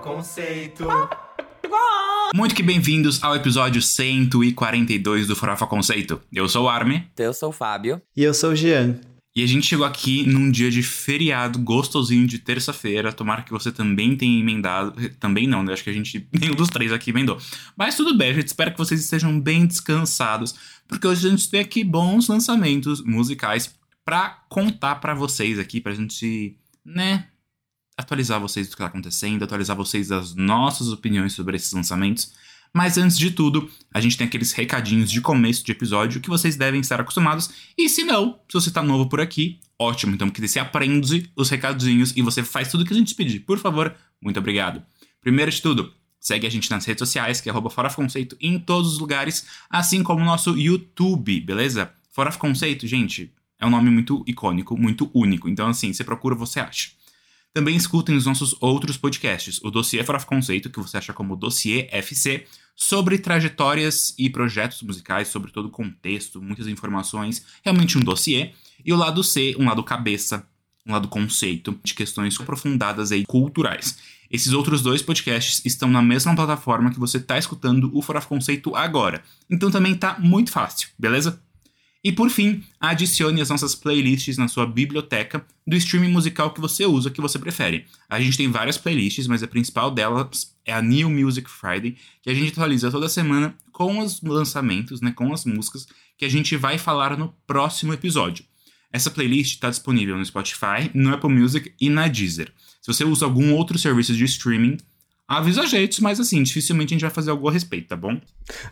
Conceito. Muito que bem-vindos ao episódio 142 do Farofa Conceito. Eu sou o Arme. Eu sou o Fábio. E eu sou o Jean. E a gente chegou aqui num dia de feriado gostosinho de terça-feira. Tomara que você também tenha emendado. Também não, né? Acho que a gente, nenhum dos três aqui emendou. Mas tudo bem, a gente espera que vocês estejam bem descansados. Porque hoje a gente tem aqui bons lançamentos musicais pra contar pra vocês aqui, pra gente, né, atualizar vocês do que tá acontecendo, atualizar vocês das nossas opiniões sobre esses lançamentos. Mas antes de tudo, a gente tem aqueles recadinhos de começo de episódio que vocês devem estar acostumados. E se não, se você tá novo por aqui, ótimo. Então, que você aprende os recadinhos e você faz tudo que a gente pedir. Por favor, muito obrigado. Primeiro de tudo, segue a gente nas redes sociais, que é arroba Fora Conceito, em todos os lugares, assim como o nosso YouTube, beleza? Fora Conceito, gente, é um nome muito icônico, muito único. Então, assim, você procura, você acha. Também escutem os nossos outros podcasts, o Dossiê Fora Conceito, que você acha como Dossiê FC, sobre trajetórias e projetos musicais, sobre todo o contexto, muitas informações, realmente um dossiê. E o lado C, um lado cabeça, um lado conceito, de questões aprofundadas e culturais. Esses outros dois podcasts estão na mesma plataforma que você está escutando o Fora Conceito agora. Então também tá muito fácil, beleza? E por fim, adicione as nossas playlists na sua biblioteca do streaming musical que você usa, que você prefere. A gente tem várias playlists, mas a principal delas é a New Music Friday, que a gente atualiza toda semana com os lançamentos, né, com as músicas que a gente vai falar no próximo episódio. Essa playlist está disponível no Spotify, no Apple Music e na Deezer. Se você usa algum outro serviço de streaming, avisa a gente, mas assim, dificilmente a gente vai fazer algo a respeito, tá bom?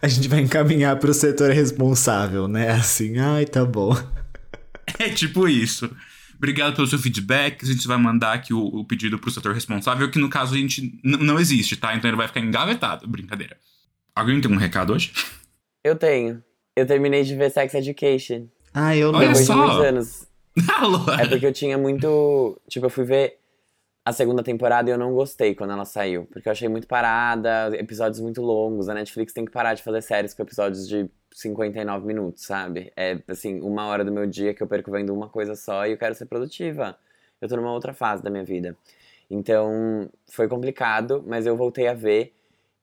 A gente vai encaminhar pro setor responsável, né? Assim, ai, tá bom. É tipo isso. Obrigado pelo seu feedback. A gente vai mandar aqui o, o pedido pro setor responsável, que no caso a gente não existe, tá? Então ele vai ficar engavetado. Brincadeira. Alguém tem um recado hoje? Eu tenho. Eu terminei de ver Sex Education. Ah, eu não. Olha Depois só. de muitos anos. Alô? É porque eu tinha muito. Tipo, eu fui ver a segunda temporada eu não gostei quando ela saiu. Porque eu achei muito parada, episódios muito longos. A Netflix tem que parar de fazer séries com episódios de 59 minutos, sabe? É, assim, uma hora do meu dia que eu perco vendo uma coisa só e eu quero ser produtiva. Eu tô numa outra fase da minha vida. Então, foi complicado, mas eu voltei a ver.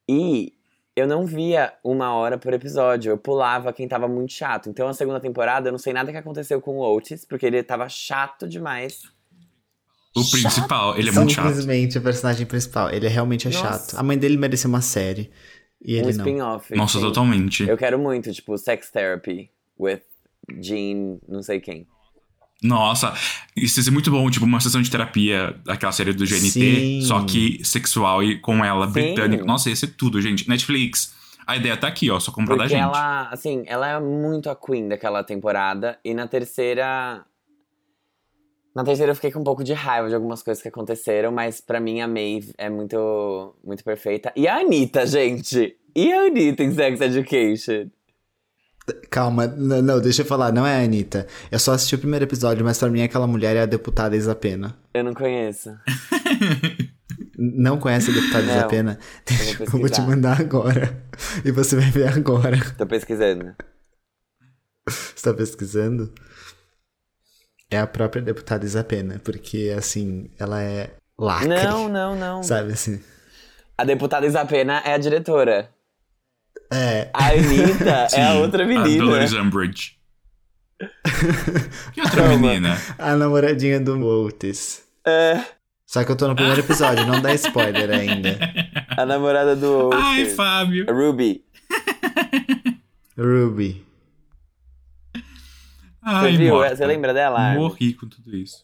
E eu não via uma hora por episódio. Eu pulava quem tava muito chato. Então, a segunda temporada, eu não sei nada que aconteceu com o Otis, porque ele tava chato demais. O principal, ele é muito chato. Simplesmente o personagem principal. Ele realmente é Nossa. chato. A mãe dele merecia uma série. E um ele não. spin-off. Nossa, assim. totalmente. Eu quero muito, tipo, Sex Therapy with Gene, não sei quem. Nossa, isso ia ser muito bom, tipo, uma sessão de terapia, aquela série do GNT, Sim. só que sexual e com ela, Sim. britânica. Nossa, ia ser tudo, gente. Netflix, a ideia tá aqui, ó, só comprar da Porque gente. ela, assim, ela é muito a Queen daquela temporada. E na terceira. Na terceira eu fiquei com um pouco de raiva de algumas coisas que aconteceram, mas pra mim a Maeve é muito, muito perfeita. E a Anitta, gente! E a Anitta em Sex Education? Calma, n- não, deixa eu falar, não é a Anitta. Eu só assisti o primeiro episódio, mas pra mim aquela mulher é a deputada Isa Pena. Eu não conheço. Não conhece a deputada Isa Não, Pena? Deixa- Eu vou te mandar agora. E você vai ver agora. Tô pesquisando. Você tá pesquisando? É a própria deputada Isa Pena, porque assim, ela é lacre. Não, não, não. Sabe assim? A deputada Isapena é a diretora. É. A Anitta é a outra A menina. Dolores Umbridge. que outra menina? A namoradinha do Otis. É, Só que eu tô no primeiro episódio, não dá spoiler ainda. a namorada do. Ai, Fábio. Ruby. Ruby. Ai, Você viu? morta. Você lembra dela? Morri com tudo isso.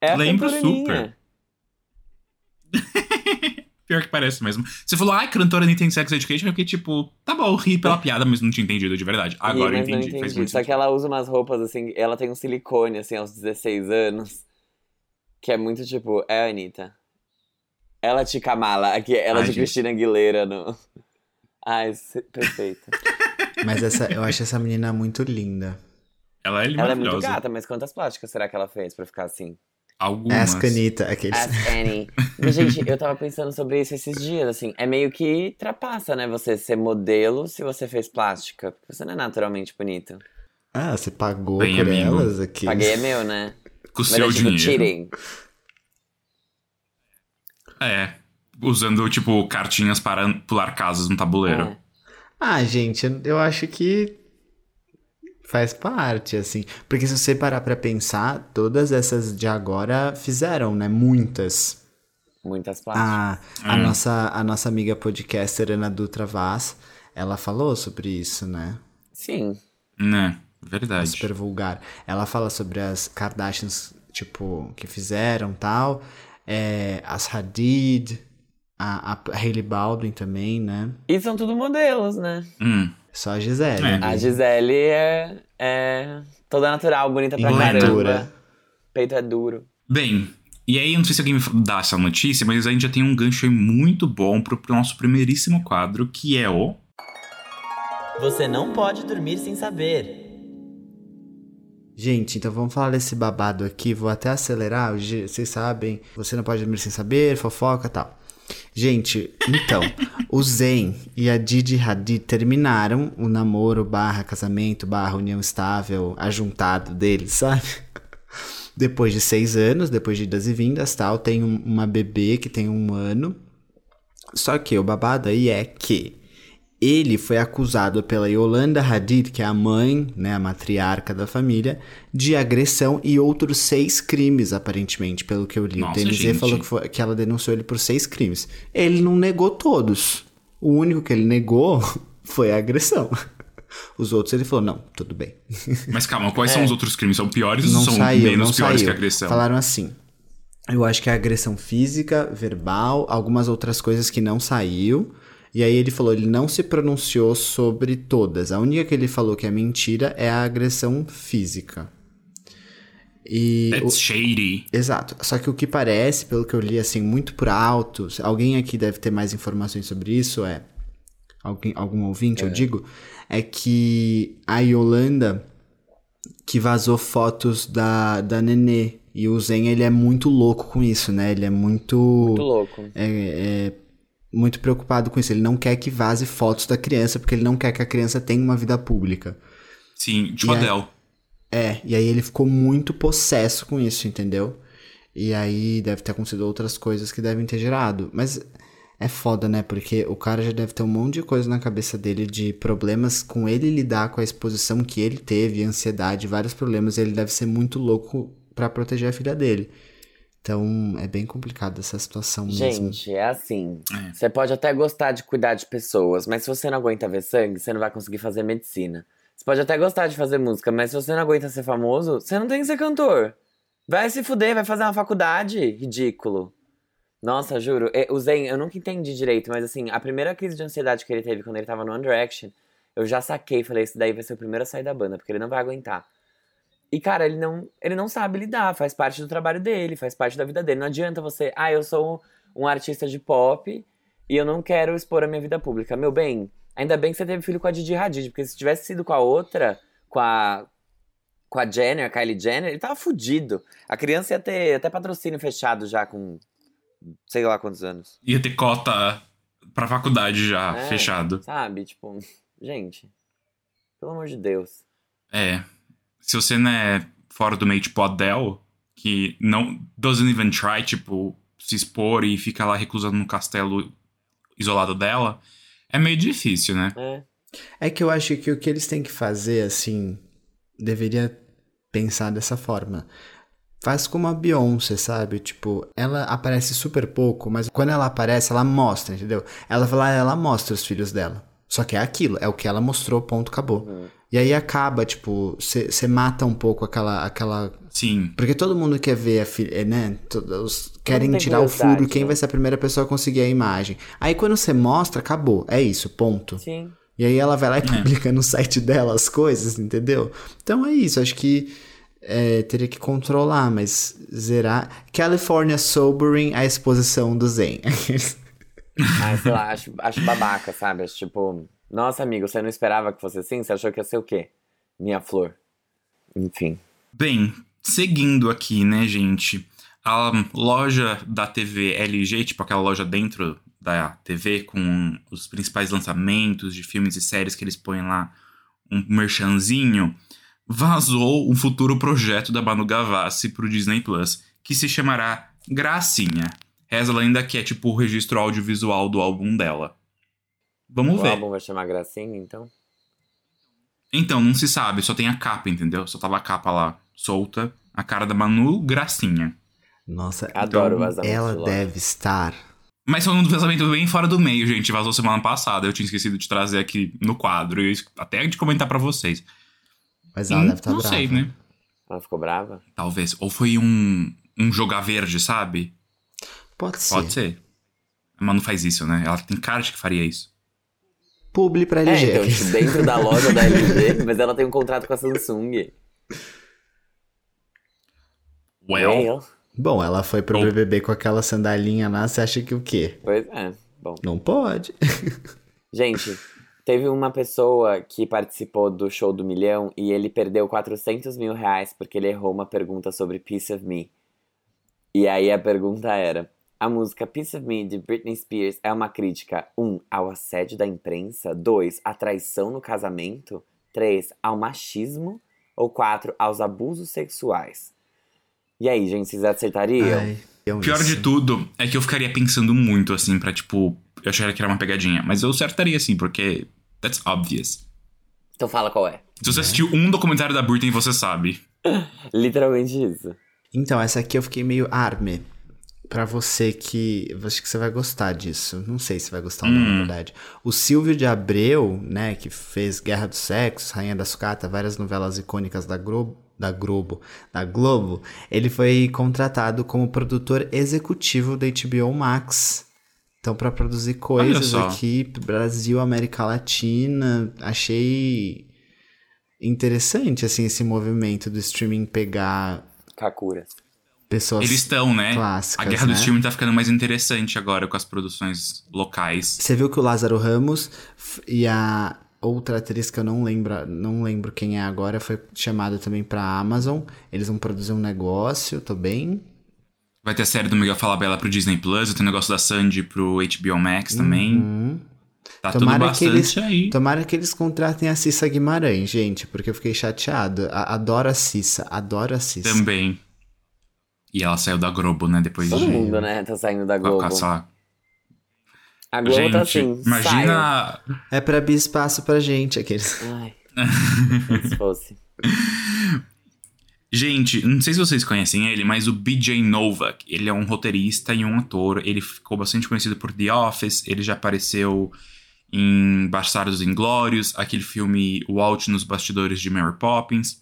É Lembro cantorinha. Pior que parece mesmo. Você falou, ai, cantora Anitta em Sex Education, fiquei tipo, tá bom, ri pela piada, mas não tinha entendido de verdade. Agora eu não entendi. Faz muito Só que ela usa umas roupas assim, ela tem um silicone assim aos 16 anos. Que é muito tipo, é a Anitta. Ela de Kamala, aqui, ela Ai, de gente. Cristina Aguilera no. Ai, perfeita. Mas essa, eu acho essa menina muito linda. Ela é ela é muito gata, mas quantas plásticas será que ela fez pra ficar assim? Algumas. Ask Anitta, aqueles. Ask Annie. Mas, gente, eu tava pensando sobre isso esses dias, assim. É meio que trapaça, né? Você ser modelo se você fez plástica. Porque você não é naturalmente bonito. Ah, você pagou Bem, por amigo. elas aqui. Paguei é meu, né? Com o Mas seu é tipo dinheiro. cheating. É. usando, tipo, cartinhas para pular casas no tabuleiro. É. Ah, gente, eu acho que faz parte, assim. Porque se você parar pra pensar, todas essas de agora fizeram, né? Muitas. Muitas plásticas. A, a, Hum. nossa, a nossa amiga podcaster Ana Dutra Vaz, ela falou sobre isso, né? Sim. Né? Verdade. super vulgar. Ela fala sobre as Kardashians, tipo, que fizeram tal. É, as Hadid, a, a Hailey Baldwin também, né? E são tudo modelos, né? Hum. Só a Gisele. É. A Gisele é, é toda natural, bonita pra caramba. Peito é duro. Bem, e aí, eu não sei se alguém me dá essa notícia, mas a gente já tem um gancho aí muito bom pro, nosso primeiríssimo quadro, que é o. Você não pode dormir sem saber. Gente, então vamos falar desse babado aqui. Vou até acelerar. Vocês sabem, você não pode dormir sem saber, fofoca e tal. Gente, então, o Zen e a Didi Hadid terminaram o namoro barra casamento barra união estável ajuntado deles, sabe? Depois de seis anos, depois de idas e vindas tal, tem um- uma bebê que tem um ano. Só que o babado aí é que ele foi acusado pela Yolanda Hadid, que é a mãe, né, a matriarca da família, de agressão e outros seis crimes, aparentemente, pelo que eu li. Nossa, o TMZ gente. falou que, foi- que ela denunciou ele por seis crimes. Ele não negou todos. O único que ele negou foi a agressão. Os outros ele falou, não, tudo bem. Mas calma, quais são os outros crimes? São piores ou É. Não são saiu, menos não piores saiu. que a agressão? Falaram assim. Eu acho que é agressão física, verbal, algumas outras coisas que não saiu. E aí ele falou, ele não se pronunciou sobre todas. A única que ele falou que é mentira é a agressão física. E o- That's shady. Exato. Só que o que parece, pelo que eu li assim, muito por alto, alguém aqui deve ter mais informações sobre isso, é. Alguém, algum ouvinte, eu digo, é que a Yolanda que vazou fotos da, da Nenê. E o Zen, ele é muito louco com isso, né? Ele é muito. Muito louco. é, é muito preocupado com isso. Ele não quer que vaze fotos da criança, porque ele não quer que a criança tenha uma vida pública. Sim, tipo E aí- Adele. É, e aí ele ficou muito possesso com isso, entendeu? E aí deve ter acontecido outras coisas que devem ter gerado. Mas é foda, né? Porque o cara já deve ter um monte de coisa na cabeça dele de problemas com ele lidar com a exposição que ele teve, ansiedade, vários problemas. E ele deve ser muito louco pra proteger a filha dele. Então é bem complicado essa situação mesmo. Gente, é assim. É. Você pode até gostar de cuidar de pessoas, mas se você não aguenta ver sangue, você não vai conseguir fazer medicina. Você pode até gostar de fazer música, mas se você não aguenta ser famoso, você não tem que ser cantor. Vai se fuder, vai fazer uma faculdade. Ridículo. Nossa, juro. O Zen, eu nunca entendi direito, mas assim, a primeira crise de ansiedade que ele teve quando ele tava no One Direction, eu já saquei, falei, esse daí vai ser o primeiro a sair da banda, porque ele não vai aguentar. E, cara, ele não, ele não sabe lidar, faz parte do trabalho dele, faz parte da vida dele. Não adianta você, ah, eu sou um artista de pop e eu não quero expor a minha vida pública. Meu bem, ainda bem que você teve filho com a Didi Hadid, porque se tivesse sido com a outra, com a, com a Jenner, a Kylie Jenner, ele tava fudido. A criança ia ter até patrocínio fechado já com sei lá quantos anos, Ia ter cota pra faculdade já, É. fechado. sabe? Tipo, gente, pelo amor de Deus. É. Se você não é fora do meio tipo Adele, que não doesn't even try, tipo, se expor e fica lá reclusado no castelo isolado dela, é meio difícil, né? É. É que eu acho que o que eles têm que fazer, assim, deveria pensar dessa forma. Faz como a Beyoncé, sabe? Tipo, ela aparece super pouco, mas quando ela aparece, ela mostra, entendeu? Ela vai lá, ela mostra os filhos dela. Só que é aquilo, é o que ela mostrou, ponto, acabou. E aí acaba, tipo, você mata um pouco aquela, aquela Sim. porque todo mundo quer ver a filha, né? Todos querem tirar o furo, quem né? vai ser a primeira pessoa a conseguir a imagem. Aí quando você mostra, acabou. É isso, ponto. Sim. E aí ela vai lá e publica no site dela as coisas, entendeu? Então é isso, acho que é, teria que controlar, mas zerar. California Sobering, a exposição do Zen. Ai, sei lá, acho, acho babaca, sabe? Acho tipo, nossa, amigo, você não esperava que fosse assim? Você achou que ia ser o quê? Minha flor. Enfim. Bem, seguindo aqui, né, gente? A loja da TV LG, tipo aquela loja dentro da TV com os principais lançamentos de filmes e séries que eles põem lá, um merchanzinho, vazou um futuro projeto da Manu Gavassi pro Disney Plus, que se chamará Gracinha. Reza a lenda que é tipo o registro audiovisual do álbum dela. Vamos O ver. álbum vai chamar Gracinha, então? Então, não se sabe, só tem a capa, entendeu? Só tava a capa lá, solta. A cara da Manu, gracinha. Nossa, Adoro então vazamento ela de deve estar. Mas foi um vazamento bem fora do meio, gente. Vazou semana passada. Eu tinha esquecido de trazer aqui no quadro. E até de comentar pra vocês. Mas ela Hum, deve estar não brava. sei, né? Ela ficou brava? Talvez. Ou foi um, um jogar verde, sabe? Pode ser. Pode ser. A Manu faz isso, né? Ela tem cara de que faria isso. Publi pra É, LG. então, tipo, dentro da loja da LG, mas ela tem um contrato com a Samsung. Well, Well, Bom, ela foi pro Bom. BBB com aquela sandalinha lá, você acha que o quê? Pois é, bom. Não pode. Gente, teve uma pessoa que participou do show do milhão e ele perdeu 400 mil reais porque ele errou uma pergunta sobre Piece of Me. E aí a pergunta era: a música Piece of Me de Britney Spears é uma crítica 1. Um, ao assédio da imprensa, 2. à traição no casamento, 3. ao machismo ou 4. aos abusos sexuais. E aí, gente, vocês acertariam? Ai, eu pior isso. de tudo é que eu ficaria pensando muito, assim, pra tipo. Eu acharia que era uma pegadinha. Mas eu acertaria, assim, porque. That's obvious. Então fala qual é. Se você assistiu um documentário da Britney, você sabe. Literalmente isso. Então, essa aqui eu fiquei meio arme. Pra você que. Acho que você vai gostar disso. Não sei se vai gostar ou não, na verdade. O Silvio de Abreu, né, que fez Guerra dos Sexos, Rainha da Sucata, várias novelas icônicas da Globo. Da Globo, da Globo, ele foi contratado como produtor executivo da HBO Max. Então, pra produzir coisas aqui, Brasil, América Latina, achei interessante, assim, esse movimento do streaming pegar Kakuras. Pessoas Eles estão, né? clássicas, a guerra do né? streaming tá ficando mais interessante agora com as produções locais. Você viu que o Lázaro Ramos e a outra atriz que eu não lembro, não lembro quem é agora, foi chamada também pra Amazon. Eles vão produzir um negócio, tô bem. Vai ter a série do Miguel Falabella pro Disney Plus, tem o negócio da Sandy pro HBO Max também. Hum. Tá Tomara que bastante eles, aí. tomara que eles contratem a Cissa Guimarães, gente, porque eu fiquei chateado. A- adoro a Cissa, adoro a Cissa. Também. E ela saiu da Globo, né? Depois Todo de. mundo, né, tá saindo da Globo. essa- A Globo Gente, tá assim, imagina. É pra abrir espaço pra gente, aqueles. Ai, se fosse. Gente, não sei se vocês conhecem ele, mas o BJ Novak, ele é um roteirista e um ator. Ele ficou bastante conhecido por The Office, ele já apareceu em Bastardos Inglórios, aquele filme O Out nos Bastidores de Mary Poppins.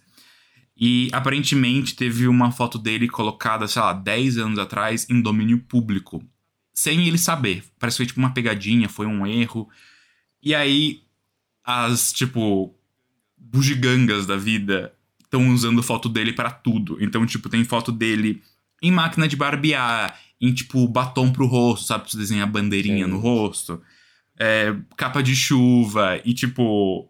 E aparentemente teve uma foto dele colocada, sei lá, 10 anos atrás em domínio público, sem ele saber. Parece que foi tipo uma pegadinha, foi um erro. E aí, as, tipo, bugigangas da vida estão usando foto dele pra tudo. Então, tipo, tem foto dele em máquina de barbear, em, tipo, batom pro rosto, sabe? Pra você desenhar bandeirinha Sim. no rosto. É, capa de chuva. E, tipo.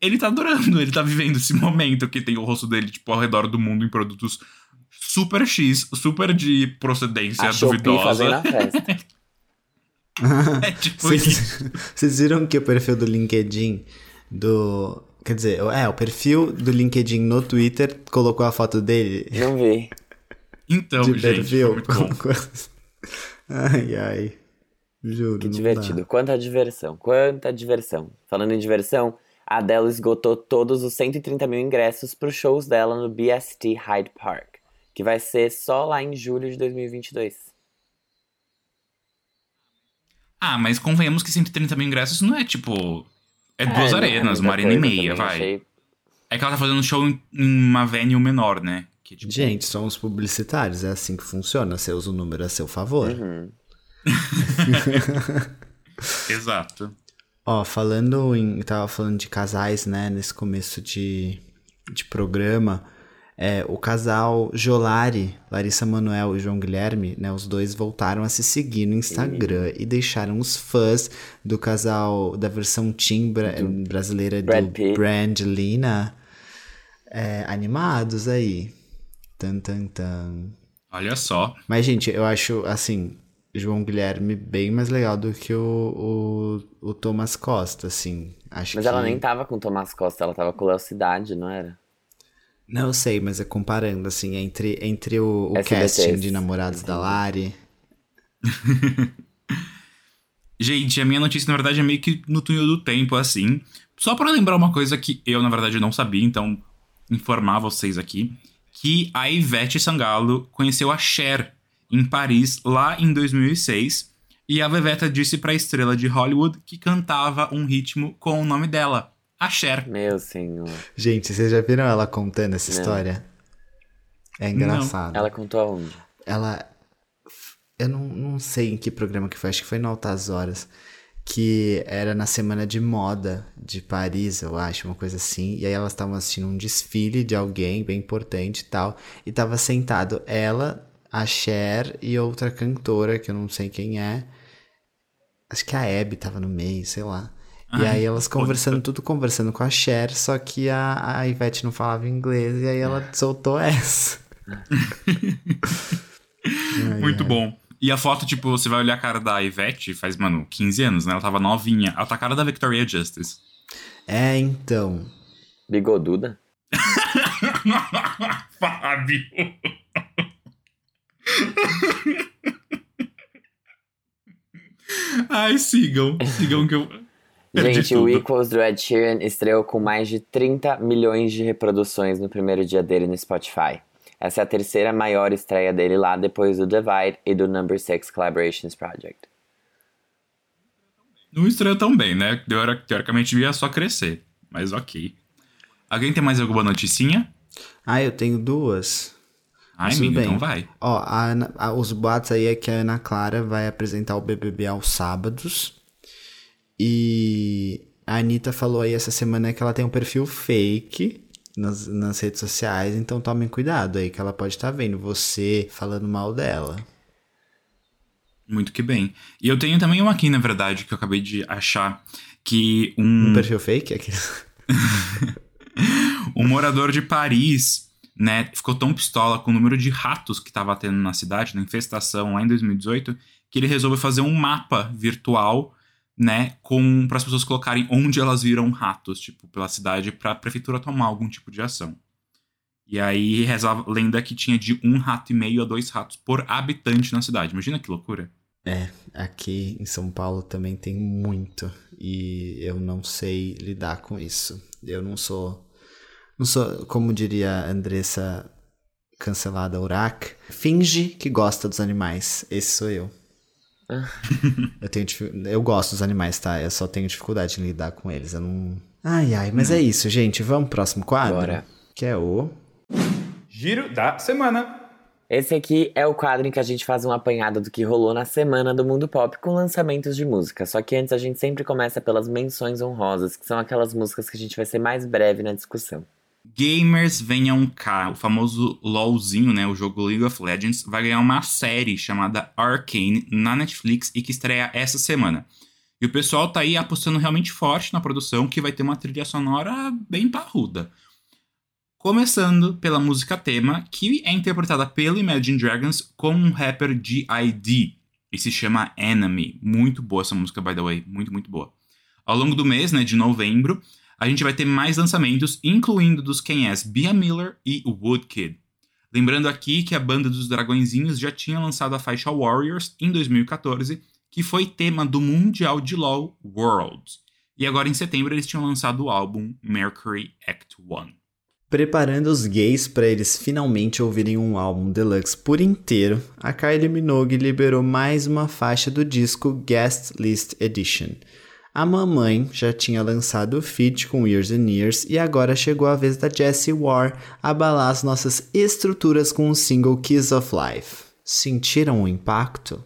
Ele tá adorando, ele tá vivendo esse momento que tem o rosto dele, tipo, ao redor do mundo em produtos super X, super de procedência A Shopee fazendo duvidosa. a festa. É tipo isso. Vocês, viram que o perfil do LinkedIn do. Quer dizer, é, o perfil do LinkedIn no Twitter colocou a foto dele Não vi. Então, de gente, foi perfil. muito bom. ai, ai. Juro. Que divertido. dá. Quanta diversão. Quanta diversão. Falando em diversão, a Adele esgotou todos os 130 mil ingressos para os shows dela no BST Hyde Park, que vai ser só lá em julho de 2022. Ah, mas convenhamos que 130 mil ingressos não é tipo. É duas É, não é arenas, muita uma arena e meia, também, vai. achei- É que ela tá fazendo show em, em uma venue menor, né? Que, tipo, Gente, somos publicitários, é assim que funciona. Você usa o número a seu favor. Uhum. Exato. Ó, falando em. Eu tava falando de casais, né, nesse começo de, de programa. É, o casal Jolari, Larissa Manoel e João Guilherme, né, os dois voltaram a se seguir no Instagram e deixaram os fãs do casal da versão teen bra- brasileira Brad do Pitt. Brangelina é, animados aí. Tan, tan, tan. Olha só. Mas, gente, eu acho, assim, João Guilherme bem mais legal do que o, o, o Thomas Costa, assim. Acho Mas que... ela nem tava com o Tomás Costa, ela tava com o Léo Cidade, não era? Não, eu sei, mas é comparando, assim, entre, entre o, o casting de Namorados da Lari Gente, a minha notícia, na verdade, é meio que no túnel do tempo, assim. Só para lembrar uma coisa que eu, na verdade, não sabia, então informar vocês aqui. Que a Ivete Sangalo conheceu a Cher em Paris, lá em 2006. E a Veveta disse pra estrela de Hollywood que cantava um ritmo com o nome dela, a Cher. Meu senhor. Gente, vocês já viram ela contando essa Não. história? É engraçado. Ela contou aonde? ela. Eu não, não sei em que programa que foi, acho que foi no Altas Horas. Que era na semana de moda de Paris, eu acho, uma coisa assim. E aí elas estavam assistindo um desfile de alguém bem importante e tal. E tava sentado ela, a Cher e outra cantora, que eu não sei quem é. Acho que a Abby tava no meio, sei lá. E Ai, aí elas conversando, tudo conversando com a Cher, só que a, a Ivete não falava inglês, e aí ela soltou essa. Ai, Muito ai. bom. E a foto, tipo, você vai olhar a cara da Ivete, faz, mano, 15 anos, né? Ela tava novinha. Ela tá a cara da Victoria Justice. É, então. Bigoduda? Fábio. Ai, sigam. Sigam que eu. Gente, o. Equals do Ed Sheeran estreou com mais de 30 milhões de reproduções no primeiro dia dele no Spotify. Essa é a terceira maior estreia dele lá, depois do Divide e do Number 6 Collaborations Project. Não estreou tão bem, né? Teori- Teoricamente devia só crescer. Mas ok. Alguém tem mais alguma noticinha? Ah, eu tenho duas. Ai, Tudo amiga, bem. então vai. Ó, a a- os boatos aí é que a Ana Clara vai apresentar o BBB aos sábados. E a Anitta falou aí essa semana que ela tem um perfil fake nas, nas redes sociais, então tomem cuidado aí, que ela pode estar vendo você falando mal dela. Muito que bem. E eu tenho também uma aqui, na verdade, que eu acabei de achar. Que um, Um perfil fake? Aquele... um morador de Paris, né, ficou tão pistola com o número de ratos que tava tendo na cidade, na infestação lá em 2018, que ele resolveu fazer um mapa virtual, né, com para as pessoas colocarem onde elas viram ratos, tipo, pela cidade, para a prefeitura tomar algum tipo de ação. E aí reza a lenda que tinha de um rato e meio a dois ratos por habitante na cidade. Imagina que loucura. Aqui em São Paulo também tem muito e eu não sei lidar com isso. Eu não sou, não sou, como diria a Andressa cancelada Urac, finge que gosta dos animais. Esse sou eu. eu tenho eu gosto dos animais, tá? Eu só tenho dificuldade em lidar com eles. Eu não. Ai, ai, mas é isso, gente. Vamos pro próximo quadro? Bora. Que é o Giro da semana. Esse aqui é o quadro em que a gente faz um apanhado do que rolou na semana do mundo pop com lançamentos de música. Só que antes a gente sempre começa pelas menções honrosas, que são aquelas músicas que a gente vai ser mais breve na discussão. Gamers venham cá, o famoso LOLzinho, né, o jogo League of Legends, vai ganhar uma série chamada Arcane na Netflix e que estreia essa semana. E o pessoal tá aí apostando realmente forte na produção, que vai ter uma trilha sonora bem parruda. Começando pela música tema, que é interpretada pelo Imagine Dragons com um rapper G.I.D. E se chama Enemy. Muito boa essa música, by the way. Muito, muito boa. Ao longo do mês, né, de novembro, a gente vai ter mais lançamentos, incluindo dos Kanyes Bia Miller e Woodkid. Lembrando aqui que a banda dos Dragõezinhos já tinha lançado a faixa Warriors em 2014, que foi tema do Mundial de LoL Worlds. E agora em setembro eles tinham lançado o álbum Mercury Act 1. Preparando os gays para eles finalmente ouvirem um álbum deluxe por inteiro, a Kylie Minogue liberou mais uma faixa do disco Guest List Edition. A mamãe já tinha lançado o feat com Years and Years e agora chegou a vez da Jessie Ware abalar as nossas estruturas com o single Kiss of Life. Sentiram o impacto?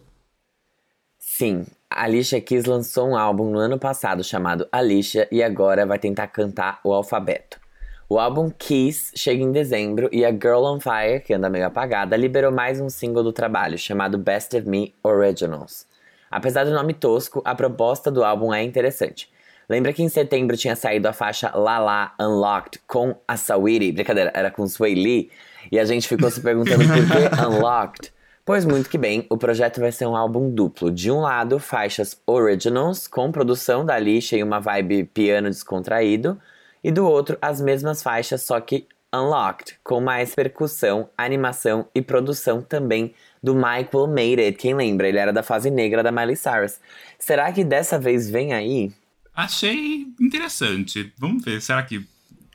Sim, a Alicia Keys lançou um álbum no ano passado chamado Alicia e agora vai tentar cantar o alfabeto. O álbum Kiss chega em dezembro e a Girl on Fire, que anda meio apagada, liberou mais um single do trabalho chamado Best of Me Originals. Apesar do nome tosco, a proposta do álbum é interessante. Lembra que em setembro tinha saído a faixa La La Unlocked com a Saweetie? Brincadeira, era com Sway Lee. E a gente ficou se perguntando por que Unlocked. Pois muito que bem, o projeto vai ser um álbum duplo. De um lado, faixas originals, com produção da Alicia e uma vibe piano descontraído. E do outro, as mesmas faixas, só que Unlocked, com mais percussão, animação e produção também do Michael Made It. Quem lembra? Ele era da fase negra da Miley Cyrus. Será que dessa vez vem aí? Achei interessante. Vamos ver, será que.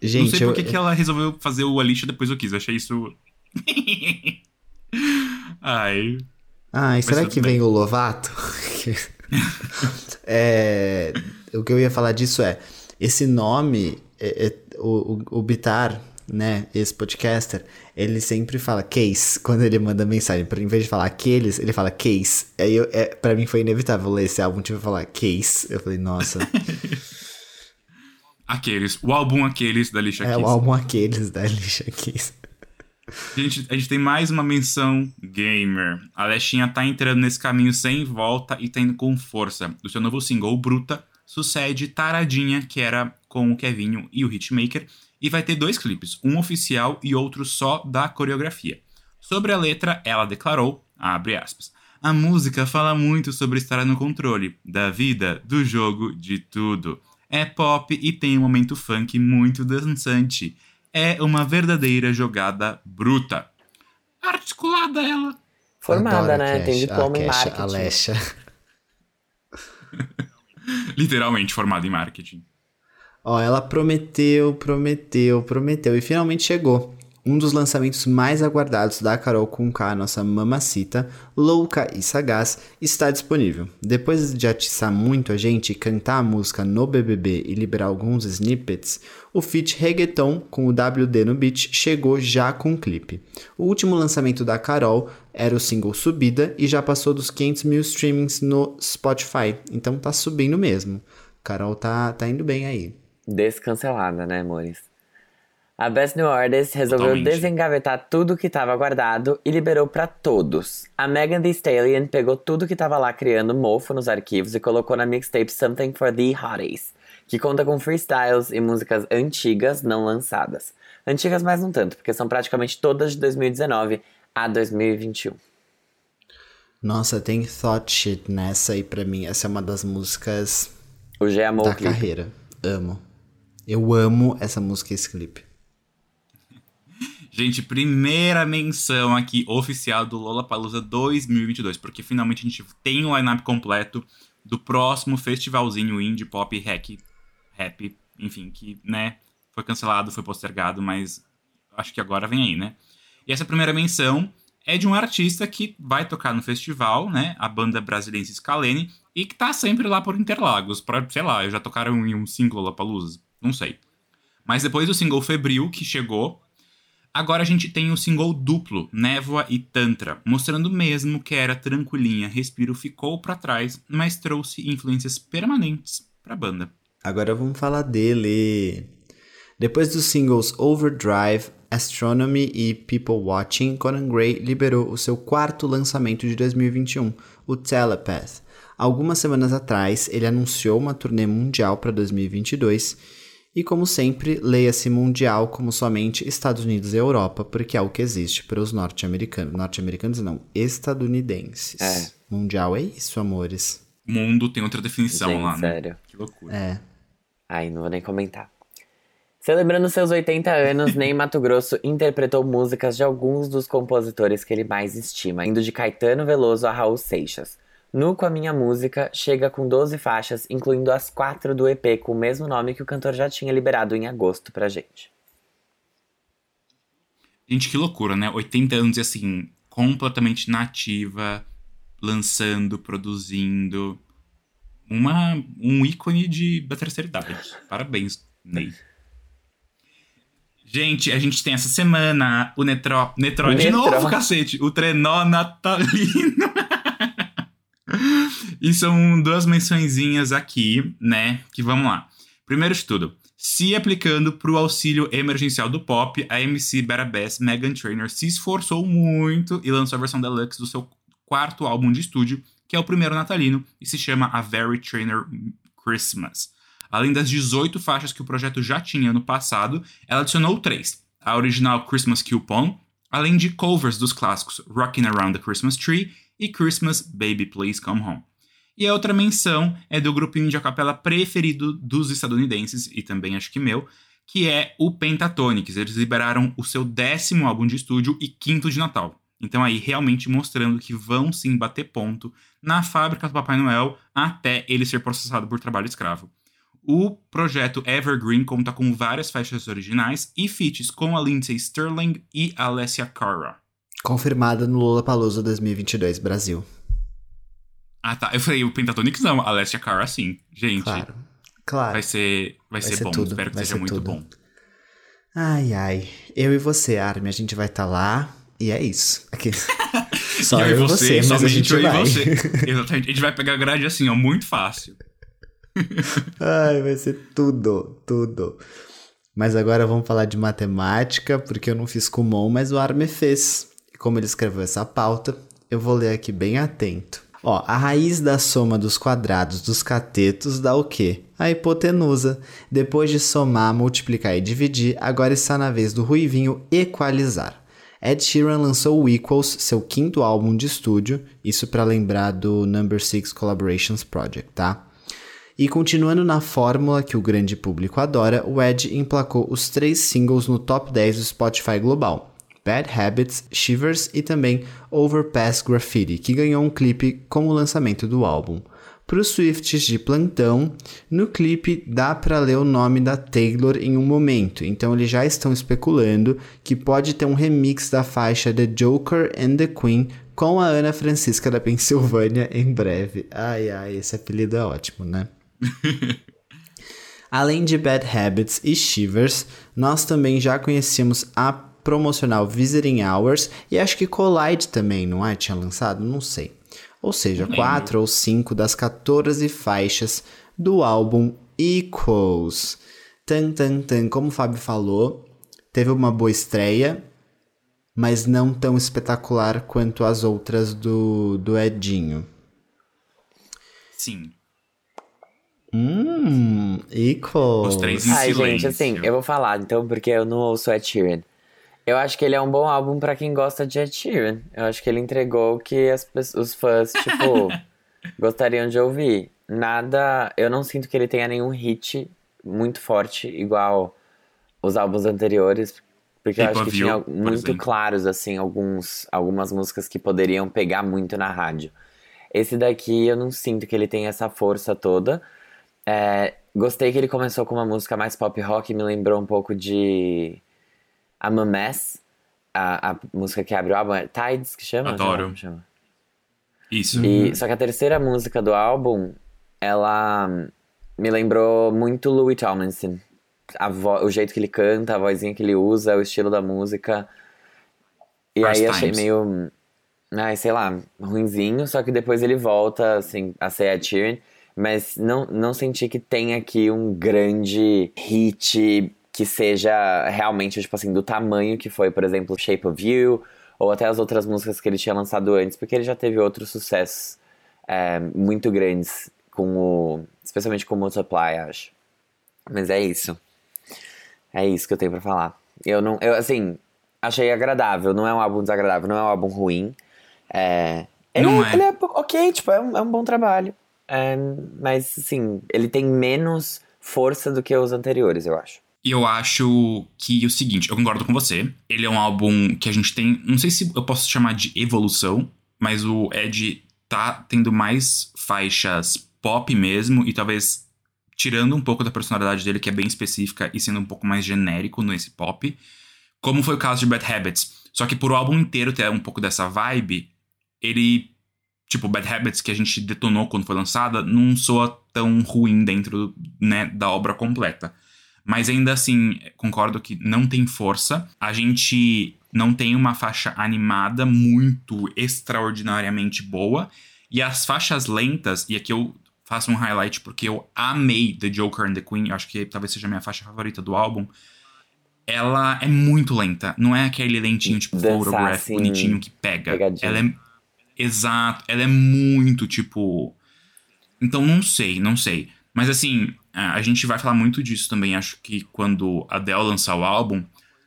Gente, não sei por eu- que que ela resolveu fazer o Alicia depois eu quis. Eu achei isso. Ai. Ai, será tudo que bem. vem o Lovato? É, o que eu ia falar disso é, esse nome, é- é- o, o, o Bitar, né, esse podcaster, ele sempre fala case quando ele manda mensagem. Pra, em vez de falar aqueles, ele fala case. Aí eu, é, pra mim foi inevitável ler esse álbum, tive que falar case. Eu falei, nossa, Aqueles. O álbum Aqueles da Alicia é Keys. o álbum aqueles da Alicia Keys. Gente, a gente tem mais uma menção gamer. A Leshinha tá entrando nesse caminho sem volta e tá indo com força. O seu novo single, Bruta, sucede Taradinha, que era com o Kevinho e o Hitmaker, e vai ter dois clipes, um oficial e outro só da coreografia. Sobre a letra, ela declarou, abre aspas, a música fala muito sobre estar no controle da vida, do jogo, de tudo. É pop e tem um momento funk muito dançante. É uma verdadeira jogada bruta. Articulada ela. Formada, Adoro né? Cash, Tem diploma a em Cash, marketing. A Lesha. Literalmente formada em marketing. Ó, ela prometeu, prometeu, prometeu e finalmente chegou. Um dos lançamentos mais aguardados da Carol Conká, nossa mamacita, louca e sagaz, está disponível. Depois de atiçar muito a gente cantar a música no BBB e liberar alguns snippets, o feat Reggaeton com o WD no beat chegou já com o clipe. O último lançamento da Carol era o single Subida e já passou dos 500 mil streamings no Spotify, então tá subindo mesmo. Carol tá, tá indo bem aí. Descancelada, né, amores? A Best New Artist resolveu Totalmente. desengavetar tudo que estava guardado e liberou pra todos. A Megan Thee Stallion pegou tudo que tava lá criando mofo nos arquivos e colocou na mixtape Something for the Hotties, que conta com freestyles e músicas antigas não lançadas. Antigas, mas não tanto, porque são praticamente todas de 2019 a 2021. Nossa, tem Thought Shit nessa e pra mim essa é uma das músicas O G amou da carreira. Amo. Eu amo essa música e esse clipe. Gente, primeira menção aqui oficial do Lollapalooza 2022, porque finalmente a gente tem o line-up completo do próximo festivalzinho indie pop hack, rap, enfim, que, né, foi cancelado, foi postergado, mas acho que agora vem aí, né? E essa primeira menção é de um artista que vai tocar no festival, né, a banda brasileira Scalene, e que tá sempre lá por Interlagos, pra, sei lá, já tocaram em um single Lollapalooza, não sei. Mas depois do single Febril, que chegou, Agora a gente tem o single duplo, Névoa e Tantra, mostrando mesmo que era tranquilinha, Respiro ficou pra trás, mas trouxe influências permanentes pra banda. Agora vamos falar dele. Depois dos singles Overdrive, Astronomy e People Watching, Conan Gray liberou o seu quarto lançamento de 2021, o Telepath. Algumas semanas atrás, ele anunciou uma turnê mundial para 2022 e, como sempre, leia-se mundial como somente Estados Unidos e Europa, porque é o que existe para os norte-americanos. Norte-americanos não, estadunidenses. É. Mundial é isso, amores. Mundo tem outra definição Gente, lá, né? sério. Que loucura. É. Ai, não vou nem comentar. Celebrando seus 80 anos, Ney Mato Grosso interpretou músicas de alguns dos compositores que ele mais estima, indo de Caetano Veloso a Raul Seixas. Nu com a minha música chega com 12 faixas, incluindo as quatro do EP com o mesmo nome que o cantor já tinha liberado em agosto pra gente. Gente, que loucura, né? 80 anos e assim, completamente nativa, lançando, produzindo. Uma, um ícone de, da terceira idade. Parabéns, Ney. Gente, a gente tem essa semana o Netró. Netró de Netró. novo, cacete! O trenó natalino. E são duas mençõezinhas aqui, né? Que vamos lá. Primeiro de tudo, se aplicando para o auxílio emergencial do pop, a MC Bera Bass, Megan Trainor, se esforçou muito e lançou a versão deluxe do seu quarto álbum de estúdio, que é o primeiro natalino, e se chama A Very Trainer Christmas. Além das 18 faixas que o projeto já tinha no passado, ela adicionou três: a original Christmas Coupon, além de covers dos clássicos Rockin' Around the Christmas Tree e Christmas Baby Please Come Home. E a outra menção é do grupinho de acapela preferido dos estadunidenses, e também acho que meu, que é o Pentatonix. Eles liberaram o seu décimo álbum de estúdio e quinto de Natal. Então aí realmente mostrando que vão sim bater ponto na fábrica do Papai Noel até ele ser processado por trabalho escravo. O projeto Evergreen conta com várias faixas originais e feats com a Lindsay Sterling e a Alessia Cara. Confirmada no Lollapalooza 2022 Brasil. Ah tá, eu falei o Pentatonix não, a Alessia Cara sim. Gente, Claro. Claro. vai ser, vai, ser, ser bom, tudo, espero que vai seja muito tudo. bom. Ai, ai. Eu e você, Armin, a gente vai estar lá. E é isso. Aqui. Só eu, eu, e e você, mas a gente eu vai. e você. Exatamente, a gente vai pegar a grade assim, ó, muito fácil. Ai, vai ser tudo, tudo. Mas agora vamos falar de matemática, porque eu não fiz Kumon, mas o Arme fez. E como ele escreveu essa pauta, eu vou ler aqui bem atento. Ó, a raiz da soma dos quadrados dos catetos dá o quê? A hipotenusa. Depois de somar, multiplicar e dividir, agora está na vez do Ruivinho equalizar. Ed Sheeran lançou o Equals, seu quinto álbum de estúdio, isso para lembrar do Number 6 Collaborations Project, tá? E continuando na fórmula que o grande público adora, o Ed emplacou os três singles no top 10 do Spotify global: Bad Habits, Shivers e também Overpass Graffiti, que ganhou um clipe com o lançamento do álbum. Para os Swifts de plantão, no clipe dá para ler o nome da Taylor em um momento, então eles já estão especulando que pode ter um remix da faixa The Joker and the Queen com a Ana Francisca da Pensilvânia em breve. Ai ai, esse apelido é ótimo, né? Além de Bad Habits e Shivers, nós também já conhecemos a promocional Visiting Hours e acho que Collide também, não é? Tinha lançado? Não sei. Ou seja, quatro ou cinco das 14 faixas do álbum Equals. Tan, tan, tan. Como o Fábio falou, teve uma boa estreia, mas não tão espetacular quanto as outras do, do Edinho. Sim. Hum, Equals. Os três em Ai, silêncio. gente, assim, eu vou falar então, porque eu não ouço Ed Sheeran. Eu acho que ele é um bom álbum pra quem gosta de Ed Sheeran. Eu acho que ele entregou o que as, os fãs, tipo, gostariam de ouvir. Nada. Eu não sinto que ele tenha nenhum hit muito forte, igual os álbuns anteriores. Porque eu acho que tinha You, muito claros, assim, alguns, algumas músicas que poderiam pegar muito na rádio. Esse daqui eu não sinto que ele tem essa força toda. É, gostei que ele começou com uma música mais pop rock, me lembrou um pouco de I'm a Mess, a, a música que abre o álbum, é Tides, que chama? Adoro. Chama? Isso. E, só que a terceira música do álbum, ela me lembrou muito Louis Tomlinson. A vo- o jeito que ele canta, a vozinha que ele usa, o estilo da música. E First aí achei Times. meio, ai, sei lá, ruinzinho, só que depois ele volta, assim, a ser Ed Sheeran. Mas não, não senti que tem aqui um grande hit que seja realmente, tipo assim, do tamanho que foi, por exemplo, Shape of You, ou até as outras músicas que ele tinha lançado antes, porque ele já teve outros sucessos é, muito grandes, com o, especialmente com o Multiply, acho. Mas é isso. É isso que eu tenho pra falar. Eu não, eu assim, achei agradável, não é um álbum desagradável, não é um álbum ruim. É, ele, Não é, é. ele é ok, tipo, é um, é um bom trabalho. É, mas, assim, ele tem menos força do que os anteriores, eu acho. E eu acho que o seguinte, eu concordo com você. Ele é um álbum que a gente tem. Não sei se eu posso chamar de evolução, mas o Ed tá tendo mais faixas pop mesmo, e talvez tirando um pouco da personalidade dele, que é bem específica, e sendo um pouco mais genérico nesse pop. Como foi o caso de Bad Habits. Só que por o álbum inteiro ter um pouco dessa vibe, ele. Tipo, Bad Habits, que a gente detonou quando foi lançada, não soa tão ruim dentro né, da obra completa. Mas ainda assim, concordo que não tem força. A gente não tem uma faixa animada muito extraordinariamente boa. E as faixas lentas, e aqui eu faço um highlight porque eu amei The Joker and the Queen, eu acho que talvez seja a minha faixa favorita do álbum. Ela é muito lenta, não é aquele lentinho tipo Dançar, photograph assim, bonitinho que pega. pegadinho. Ela é exato, ela é muito tipo então não sei, não sei. Mas assim, a a gente vai falar muito disso também, acho que quando a Adele lançar o álbum.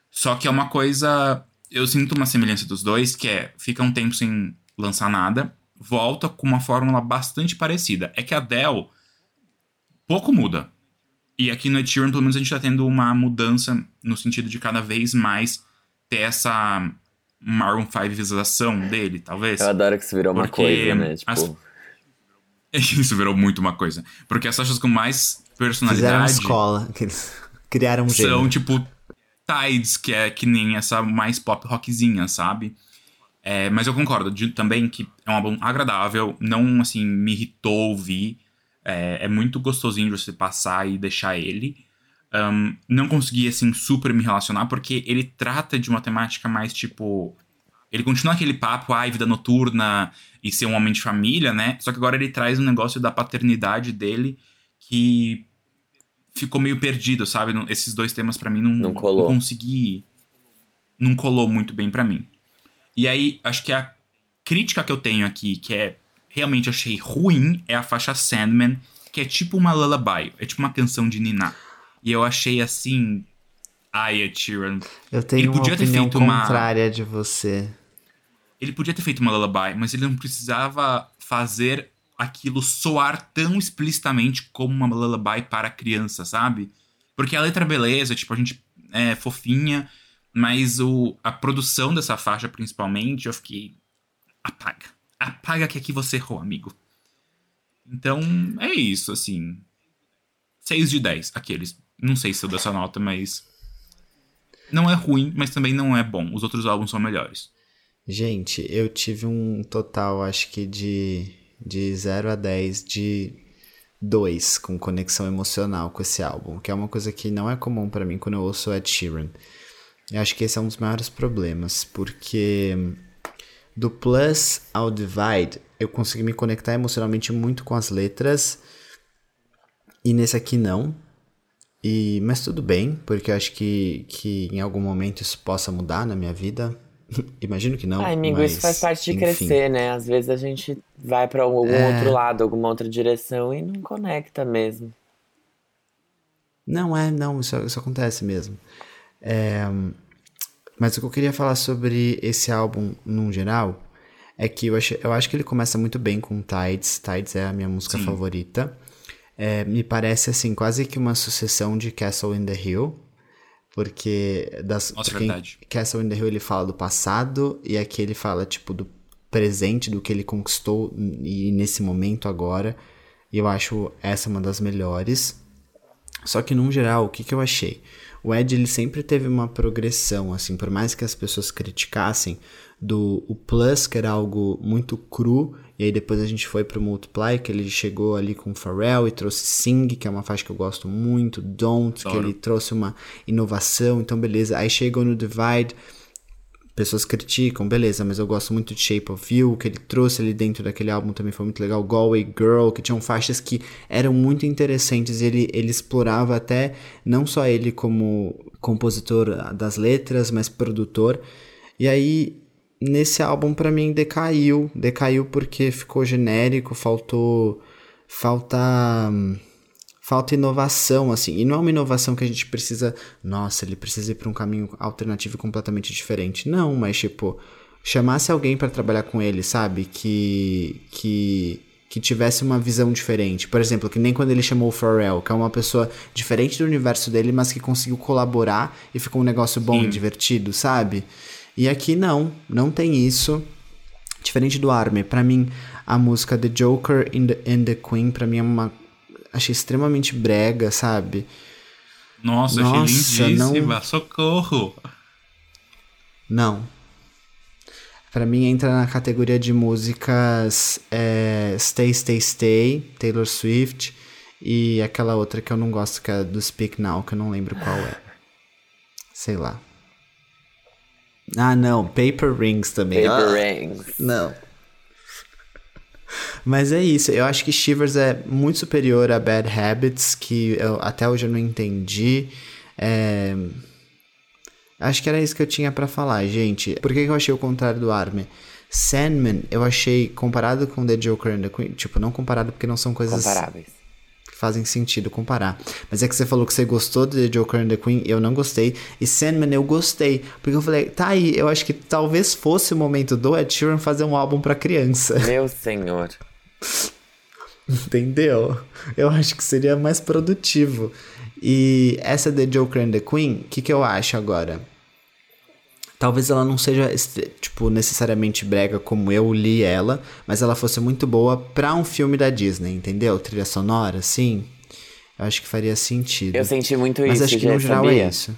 Só que é uma coisa. Eu sinto uma semelhança dos dois, que é fica um tempo sem lançar nada, volta com uma fórmula bastante parecida. É que a Adele pouco muda. E aqui no Ed Sheeran, pelo menos, a gente tá tendo uma mudança no sentido de cada vez mais ter essa Maroon 5 visualização dele, talvez. Eu adoro que isso virou uma Porque coisa, né? Tipo, as- Isso virou muito uma coisa. Porque as faixas com mais Fizeram personalidade escola. que eles Criaram um são, gênero. tipo, Tides, que é que nem essa mais pop rockzinha, sabe? É, mas eu concordo de- também que é um álbum agradável, não, assim, me irritou ouvir. É, é muito gostosinho de você passar e deixar ele. Ahn, não consegui, assim, super me relacionar, porque ele trata de uma temática mais, tipo... Ele continua aquele papo, ai, vida noturna e ser um homem de família, né? Só que agora ele traz um negócio da paternidade dele que ficou meio perdido, sabe? Não- Esses dois temas pra mim não, Não colou. consegui. Não colou muito bem pra mim. E aí, acho que a crítica que eu tenho aqui, que é realmente achei ruim, é a faixa Sandman, que é tipo uma lullaby, é tipo uma canção de Nina. E eu achei assim. Ai, Ed Sheeran. Eu tenho Ele uma podia ter opinião feito uma- contrária de você. Ele podia ter feito uma lullaby, mas ele não precisava fazer aquilo soar tão explicitamente como uma lullaby para criança, sabe? Porque a letra, beleza, tipo, a gente é fofinha, mas o, a produção dessa faixa, principalmente, eu fiquei. Apaga. Apaga que aqui você errou, amigo. Então, é isso, assim. 6 de 10, aqueles. Não sei se eu dou essa nota, mas. Não é ruim, mas também não é bom. Os outros álbuns são melhores. Gente, eu tive um total, acho que de, de 0 a 10 de 2 com conexão emocional com esse álbum, que é uma coisa que não é comum pra mim quando eu ouço Ed Sheeran. Eu acho que esse é um dos maiores problemas, porque do Plus ao Divide, eu consegui me conectar emocionalmente muito com as letras, e nesse aqui não. E, mas tudo bem, porque eu acho que, que em algum momento isso possa mudar na minha vida. Imagino que não. Ai, amigo, mas, isso faz parte de enfim. crescer, né? Às vezes a gente vai pra algum É. outro lado, alguma outra direção e não conecta mesmo. Não, é, não, isso, isso acontece mesmo. É, mas o que eu queria falar sobre esse álbum, num geral, é que eu, achei, eu acho que ele começa muito bem com Tides. Tides é a minha música Sim. favorita. É, me parece, assim, quase que uma sucessão de Castle in the Hill. Porque, das, Nossa, porque verdade. em Castle in the Hill ele fala do passado e aqui ele fala, tipo, do presente, do que ele conquistou e nesse momento agora. E eu acho essa uma das melhores. Só que, num geral, o que, que eu achei? O Ed, ele sempre teve uma progressão, assim, por mais que as pessoas criticassem, do o Plus, que era algo muito cru, e aí depois a gente foi pro Multiply, que ele chegou ali com o Pharrell e trouxe Sing, que é uma faixa que eu gosto muito, Don't, que Adoro. ele trouxe uma inovação, então beleza. Aí chegou no Divide, pessoas criticam, beleza, mas eu gosto muito de Shape of You, que ele trouxe ali dentro daquele álbum também foi muito legal, Galway Girl, que tinham faixas que eram muito interessantes, ele, ele explorava até, não só ele como compositor das letras, mas produtor, e aí nesse álbum pra mim decaiu, decaiu porque ficou genérico, faltou, falta... falta inovação, assim. E não é uma inovação que a gente precisa. Nossa, ele precisa ir para um caminho alternativo completamente diferente. Não, mas tipo, chamasse alguém para trabalhar com ele, sabe? Que. que que tivesse uma visão diferente. Por exemplo, que nem quando ele chamou o Pharrell, que é uma pessoa diferente do universo dele, mas que conseguiu colaborar e ficou um negócio bom Sim. e divertido, sabe? E aqui não, não tem isso. Diferente do Army, pra mim a música The Joker and the, and the Queen pra mim é uma achei extremamente brega, sabe? Nossa, Nossa, achei lindíssima. não- Socorro. Não. Pra mim entra na categoria de músicas é, Stay, Stay, Stay, Taylor Swift e aquela outra que eu não gosto, que é do Speak Now, que eu não lembro qual é. Sei lá. Ah, não, Paper Rings também. Paper Ah, Rings. Não. Mas é isso, eu acho que Shivers é muito superior a Bad Habits, que eu, até hoje eu não entendi. É, Acho que era isso que eu tinha pra falar, gente. Por que, que eu achei o contrário do Army? Sandman, eu achei, comparado com The Joker and the Queen, tipo, não comparado porque não são coisas Comparáveis. que fazem sentido comparar. Mas é que você falou que você gostou de The Joker and the Queen, eu não gostei. E Sandman eu gostei, porque eu falei, tá aí, eu acho que talvez fosse o momento do Ed Sheeran fazer um álbum pra criança. Meu senhor. Entendeu? Eu acho que seria mais produtivo. E essa The Joker and the Queen, o que, que eu acho agora? Talvez ela não seja, tipo, necessariamente brega como eu li ela, mas ela fosse muito boa pra um filme da Disney, entendeu? Trilha sonora, sim. Eu acho que faria sentido. Eu senti muito mas isso, acho que no geral sabia? é isso.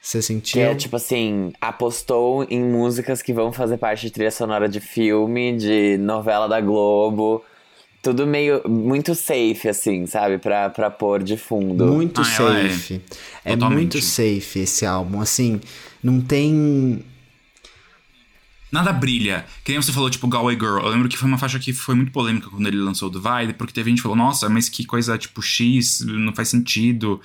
Você Que sentiu? é tipo assim, apostou em músicas que vão fazer parte de trilha sonora de filme, de novela da Globo. Tudo meio. muito safe, assim, sabe? Pra, pra pôr de fundo. Muito Ah, é. safe. É, Totalmente. muito safe esse álbum. Assim, não tem. Nada brilha. Que nem você falou, tipo, Galway Girl. Eu lembro que foi uma faixa que foi muito polêmica quando ele lançou o Divide, porque teve gente que falou, nossa, mas que coisa, tipo, X, não faz sentido,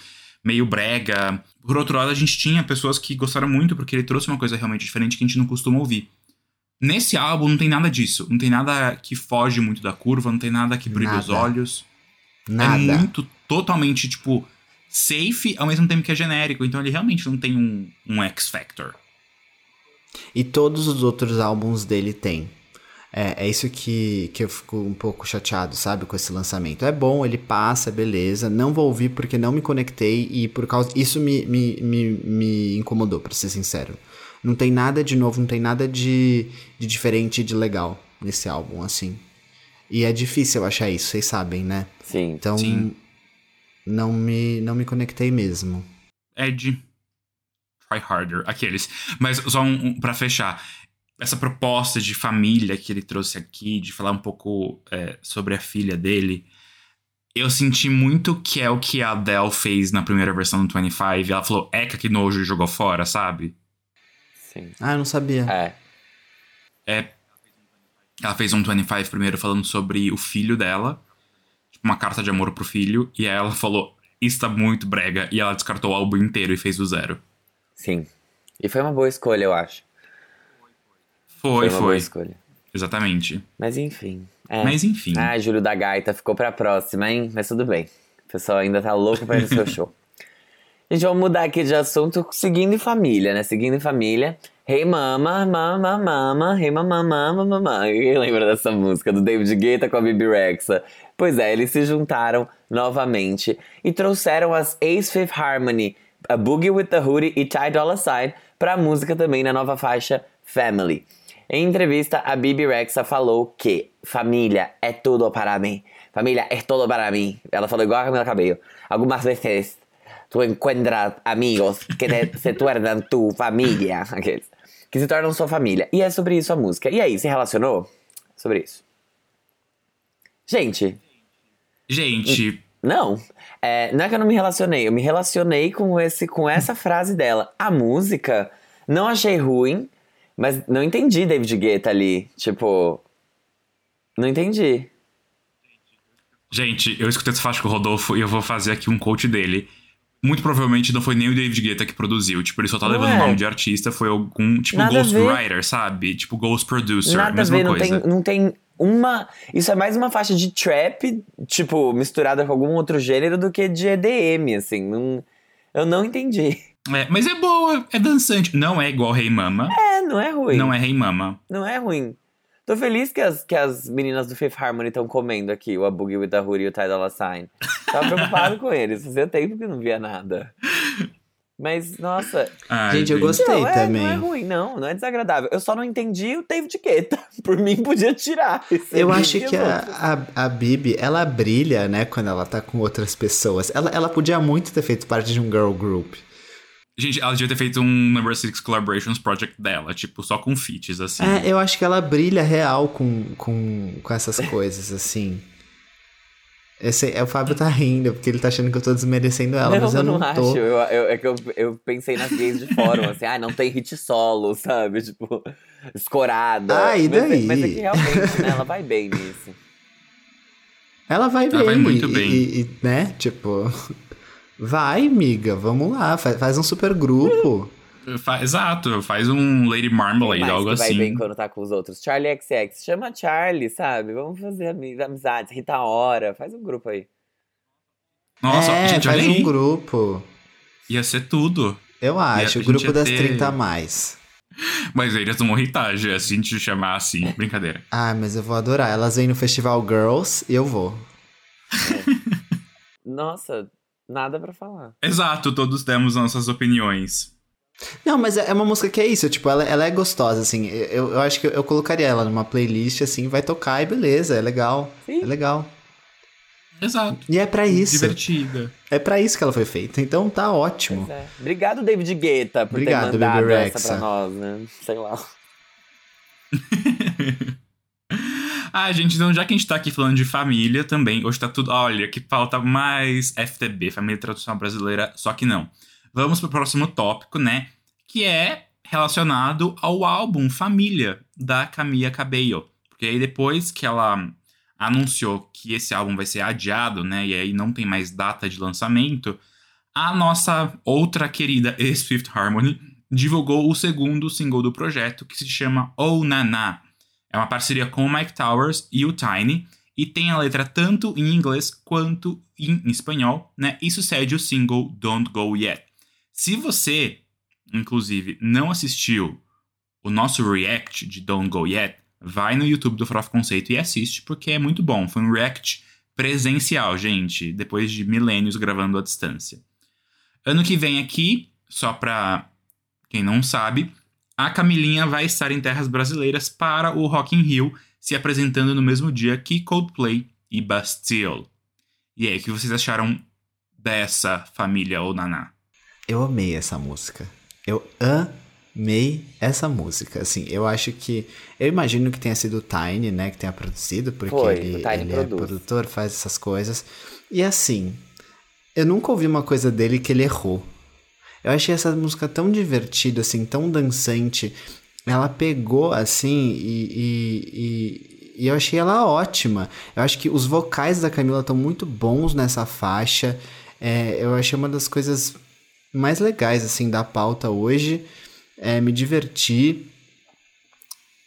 meio brega. Por outro lado, a gente tinha pessoas que gostaram muito, porque ele trouxe uma coisa realmente diferente que a gente não costuma ouvir. Nesse álbum não tem nada disso. Não tem nada que foge muito da curva, não tem nada que brilha os olhos. Nada. É muito, totalmente, tipo, safe, ao mesmo tempo que é genérico. Então ele realmente não tem um, um X-Factor. E todos os outros álbuns dele tem. É, é isso que, que eu fico um pouco chateado, sabe, com esse lançamento. É bom, ele passa, beleza. Não vou ouvir porque não me conectei e por causa. Isso me, me, me, me incomodou, pra ser sincero. Não tem nada de novo, não tem nada de, de diferente e de legal nesse álbum, assim. E é difícil eu achar isso, vocês sabem, né? Sim. Então, Sim. não me, não me conectei mesmo. Ed. Try harder. Aqueles. Mas só um, um para fechar. Essa proposta de família que ele trouxe aqui, de falar um pouco é, sobre a filha dele. Eu senti muito que é o que a Adele fez na primeira versão do 25. Ela falou, eca que nojo e jogou fora, sabe? Sim. Ah, eu não sabia. É. É. Ela fez um 25 primeiro falando sobre o filho dela. Tipo, uma carta de amor pro filho. E aí ela falou, isso tá muito brega. E ela descartou o álbum inteiro e fez do zero. Sim. E foi uma boa escolha, eu acho. Foi, uma boa foi. escolha. Exatamente. Mas enfim. É. Mas enfim. Ah, Júlio da Gaita ficou pra próxima, hein? Mas tudo bem. O pessoal ainda tá louco pra ir no seu show. Gente, vamos mudar aqui de assunto, seguindo em família, né? Seguindo em família. Hey mama, mama, mama, hey mama, mama, mama. Quem lembra dessa música do David Guetta com a Bibi Rexa? Pois é, eles se juntaram novamente e trouxeram as Ace Fifth Harmony, a Boogie with the Hoodie e Ty Dolla Sign pra música também na nova faixa Family. Em entrevista, a Bibi Rexa falou que família é tudo para mim. Família é tudo para mim. Ela falou igual a Camila Cabello. Algumas vezes tu encuentras amigos que te- se tornam tu família. Aqueles. Que se tornam sua família. E é sobre isso a música. E aí, se relacionou? Sobre isso. Gente, Gente, não. É, não é que eu não me relacionei. Eu me relacionei com, esse, com essa frase dela. A música, não achei ruim, mas não entendi David Guetta ali. Tipo. Não entendi. gente, eu escutei essa faixa com o Rodolfo e eu vou fazer aqui um quote dele. Muito provavelmente não foi nem o David Guetta que produziu. Tipo, ele só tá Não levando é. o nome de artista, foi algum, tipo, Nada ghostwriter, sabe? Tipo, ghost producer, Nada a mesma ver, não coisa. tem, não tem uma. Isso é mais uma faixa de trap, tipo, misturada com algum outro gênero do que de EDM, assim. Não, eu não entendi. É, mas é boa, é dançante. Não é igual Hey Mama. É, não é ruim. Não é Hey Mama. Não é ruim. Tô feliz que as, que as meninas do Fifth Harmony estão comendo aqui o A Boogie with the Hoodie e o Ty Dolla Sign. Tava preocupado com eles, fazia tempo que não via nada. Mas, nossa... Ai, Gente, eu gostei não, é, também. não é ruim, não. Não é desagradável. Eu só não entendi o David Guetta. Por mim, podia tirar. Eu acho que a, a, a Bibi, ela brilha, né, quando ela tá com outras pessoas. Ela, ela podia muito ter feito parte de um girl group. Gente, ela devia ter feito um Number Six Collaborations Project dela, tipo, só com feats, assim. É, eu acho que ela brilha real com, com, com essas coisas, assim. Esse, é, o Fábio tá rindo, porque ele tá achando que eu tô desmerecendo ela, mas eu não, tô. acho. Eu, eu- é que eu, eu pensei nas gays de fórum, assim, ah, não tem hit solo, sabe? Tipo, escorada. Ah, e Mas é- daí? Mas, é que realmente, né, ela vai bem nisso. Ela vai bem. Ela vai muito e- bem. E, e, né, tipo... Vai, miga, vamos lá, faz, faz um super grupo. Fa- exato, faz um Lady Marmalade, mais algo que vai assim. bem quando tá com os outros? Charlie XX. Chama Charlie, sabe? Vamos fazer ami- amizades. Rita Ora. Faz um grupo aí. Nossa, é, gente, olha faz aí. um grupo. Ia ser tudo. Eu acho, o grupo das ter- 30 a mais. Mas eles vão irritar, já, se a gente chamar assim. Brincadeira. Ah, mas eu vou adorar. Elas vêm no Festival Girls e eu vou. nossa, nada pra falar. Exato, todos temos nossas opiniões. Não, mas é é uma música que é isso, tipo, ela, ela é gostosa, assim. Eu, eu acho que eu colocaria ela numa playlist, assim, vai tocar e beleza, é legal. Sim. É legal. Exato. E é pra isso. Divertida. É pra isso que ela foi feita. Então tá ótimo. É. Obrigado, David Guetta, por Obrigado, ter mandado Baby essa pra nós, né? Sei lá. Ah, gente, então já que a gente tá aqui falando de família também, hoje tá tudo. Olha, que pauta mais FTB, Família Tradicional Brasileira, só que não. Vamos pro próximo tópico, né? Que é relacionado ao álbum Família, da Camila Cabello. Porque aí depois que ela anunciou que esse álbum vai ser adiado, né? E aí não tem mais data de lançamento, a nossa outra querida ex-Fifth Harmony divulgou o segundo single do projeto, que se chama Oh Nana. É uma parceria com o Mike Towers e o Tiny, e tem a letra tanto em inglês quanto em espanhol, né? E sucede o single Don't Go Yet. Se você, inclusive, não assistiu o nosso react de Don't Go Yet, vai no YouTube do Farofa Conceito e assiste, porque é muito bom. Foi um react presencial, gente, depois de milênios gravando à distância. Ano que vem aqui, só pra quem não sabe, a Camilinha vai estar em terras brasileiras para o Rock in Rio, se apresentando no mesmo dia que Coldplay e Bastille. E aí, o que vocês acharam dessa família ou Naná? Eu amei essa música. Eu amei essa música. Assim, eu acho que. Eu imagino que tenha sido o Tiny, né? Que tenha produzido, porque Foi, ele, ele é produtor, faz essas coisas. E assim, eu nunca ouvi uma coisa dele que ele errou. Eu achei essa música tão divertida, assim, tão dançante. Ela pegou, assim, e, e, e, e eu achei ela ótima. Eu acho que os vocais da Camila estão muito bons nessa faixa. É, eu achei uma das coisas mais legais, assim, da pauta hoje. É, me diverti.